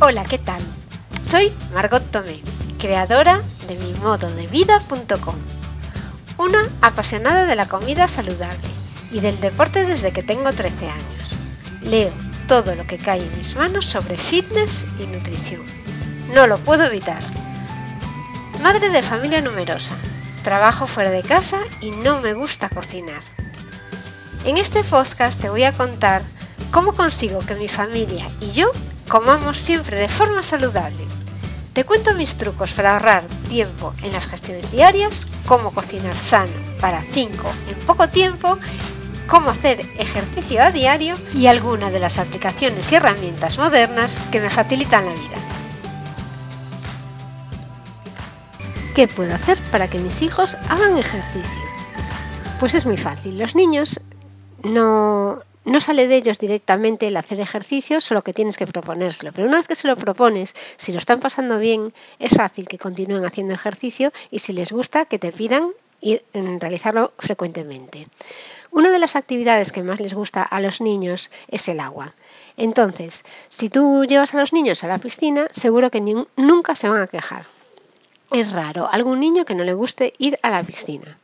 Hola, ¿qué tal? Soy Margot Tomé, creadora de mimododevida.com, una apasionada de la comida saludable y del deporte desde que tengo 13 años. Leo todo lo que cae en mis manos sobre fitness y nutrición. No lo puedo evitar. Madre de familia numerosa, trabajo fuera de casa y no me gusta cocinar. En este podcast te voy a contar cómo consigo que mi familia y yo comamos siempre de forma saludable. Te cuento mis trucos para ahorrar tiempo en las gestiones diarias, cómo cocinar sano para 5 en poco tiempo, cómo hacer ejercicio a diario y algunas de las aplicaciones y herramientas modernas que me facilitan la vida. ¿Qué puedo hacer para que mis hijos hagan ejercicio? Pues es muy fácil. Los niños no, no sale de ellos directamente el hacer ejercicio, solo que tienes que proponérselo. Pero una vez que se lo propones, si lo están pasando bien, es fácil que continúen haciendo ejercicio y si les gusta, que te pidan ir, realizarlo frecuentemente. Una de las actividades que más les gusta a los niños es el agua. Entonces, si tú llevas a los niños a la piscina, seguro que nunca se van a quejar. Es raro algún niño que no le guste ir a la piscina.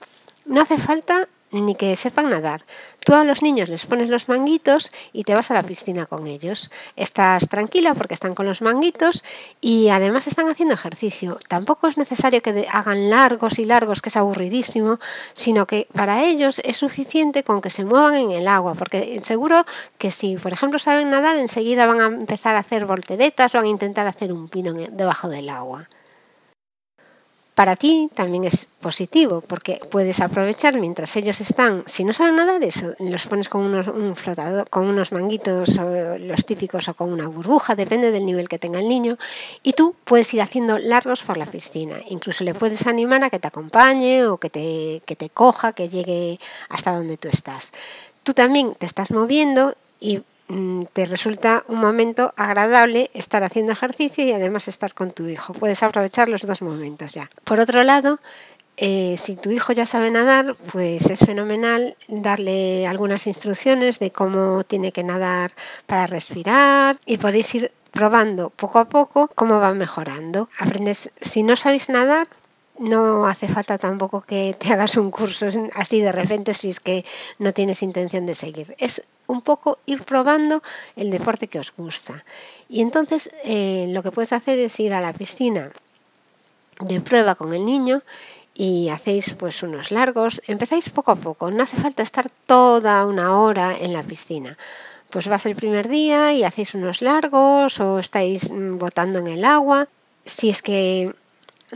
No hace falta ni que sepan nadar. Tú a los niños les pones los manguitos y te vas a la piscina con ellos. Estás tranquila porque están con los manguitos y además están haciendo ejercicio. Tampoco es necesario que hagan largos y largos, que es aburridísimo, sino que para ellos es suficiente con que se muevan en el agua, porque seguro que si, por ejemplo, saben nadar, enseguida van a empezar a hacer volteretas o van a intentar hacer un pino debajo del agua. Para ti también es positivo porque puedes aprovechar mientras ellos están, si no saben nadar, eso, los pones con unos, un con unos manguitos, los típicos o con una burbuja, depende del nivel que tenga el niño, y tú puedes ir haciendo largos por la piscina. Incluso le puedes animar a que te acompañe o que te, que te coja, que llegue hasta donde tú estás. Tú también te estás moviendo y te resulta un momento agradable estar haciendo ejercicio y además estar con tu hijo. Puedes aprovechar los dos momentos ya. Por otro lado, eh, si tu hijo ya sabe nadar, pues es fenomenal darle algunas instrucciones de cómo tiene que nadar para respirar y podéis ir probando poco a poco cómo va mejorando. Aprendes, si no sabéis nadar, no hace falta tampoco que te hagas un curso así de repente si es que no tienes intención de seguir. Es un poco ir probando el deporte que os gusta. Y entonces eh, lo que puedes hacer es ir a la piscina de prueba con el niño y hacéis pues unos largos. Empezáis poco a poco, no hace falta estar toda una hora en la piscina. Pues vas el primer día y hacéis unos largos o estáis mm, botando en el agua. Si es que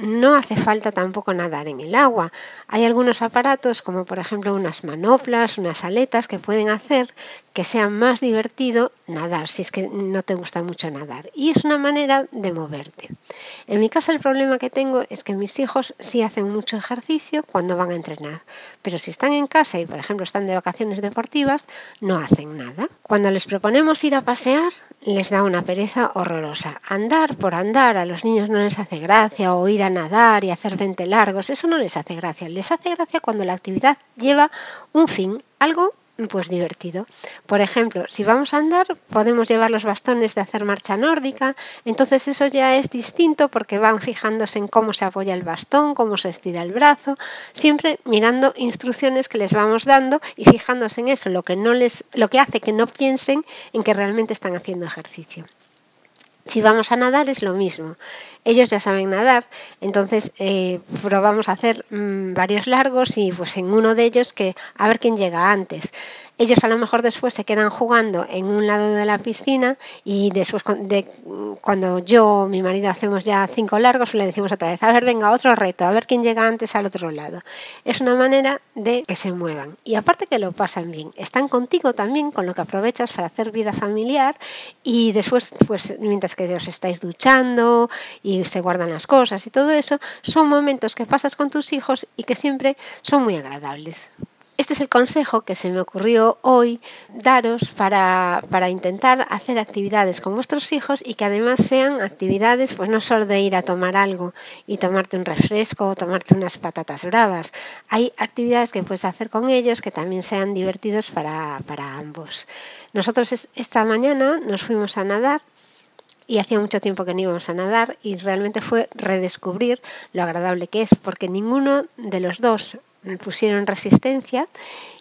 no hace falta tampoco nadar en el agua. Hay algunos aparatos, como por ejemplo unas manoplas, unas aletas, que pueden hacer que sea más divertido nadar, si es que no te gusta mucho nadar. Y es una manera de moverte. En mi caso el problema que tengo es que mis hijos sí hacen mucho ejercicio cuando van a entrenar, pero si están en casa y por ejemplo están de vacaciones deportivas, no hacen nada. Cuando les proponemos ir a pasear, les da una pereza horrorosa. Andar por andar a los niños no les hace gracia o ir nadar y hacer 20 largos, eso no les hace gracia. Les hace gracia cuando la actividad lleva un fin, algo pues divertido. Por ejemplo, si vamos a andar, podemos llevar los bastones de hacer marcha nórdica, entonces eso ya es distinto porque van fijándose en cómo se apoya el bastón, cómo se estira el brazo, siempre mirando instrucciones que les vamos dando y fijándose en eso, lo que no les lo que hace que no piensen en que realmente están haciendo ejercicio. Si vamos a nadar es lo mismo. Ellos ya saben nadar, entonces eh, probamos a hacer mm, varios largos y pues en uno de ellos que a ver quién llega antes. Ellos a lo mejor después se quedan jugando en un lado de la piscina y después de, cuando yo, mi marido, hacemos ya cinco largos, le decimos otra vez, a ver, venga, otro reto, a ver quién llega antes al otro lado. Es una manera de que se muevan. Y aparte que lo pasan bien, están contigo también, con lo que aprovechas para hacer vida familiar y después, pues mientras que os estáis duchando y se guardan las cosas y todo eso, son momentos que pasas con tus hijos y que siempre son muy agradables. Este es el consejo que se me ocurrió hoy daros para, intentar hacer actividades con vuestros hijos y que además sean actividades, pues no solo de ir a tomar algo y tomarte un refresco o tomarte unas patatas bravas. Hay actividades que puedes hacer con ellos que también sean divertidos para, para ambos. Nosotros esta mañana nos fuimos a nadar y hacía mucho tiempo que no íbamos a nadar y realmente fue redescubrir lo agradable que es porque ninguno de los dos pusieron resistencia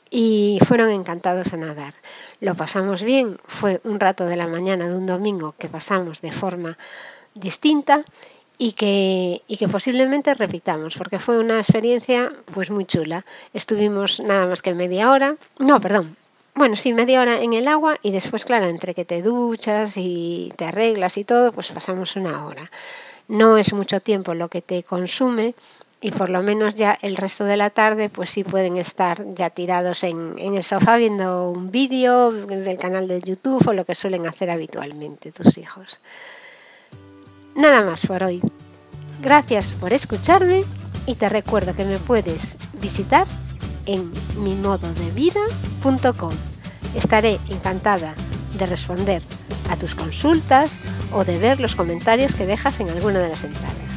y fueron encantados a nadar. Lo pasamos bien, fue un rato de la mañana de un domingo que pasamos de forma distinta y que, y que posiblemente repitamos, porque fue una experiencia pues muy chula. Estuvimos nada más que media hora, no, perdón, bueno, sí, media hora en el agua y después, claro, entre que te duchas y te arreglas y todo, pues pasamos una hora. No es mucho tiempo lo que te consume y por lo menos ya el resto de la tarde pues sí pueden estar ya tirados en, en el sofá viendo un vídeo del canal de YouTube o lo que suelen hacer habitualmente tus hijos. Nada más por hoy. Gracias por escucharme y te recuerdo que me puedes visitar en mimododevida.com. Estaré encantada de responder a tus consultas o de ver los comentarios que dejas en alguna de las entradas.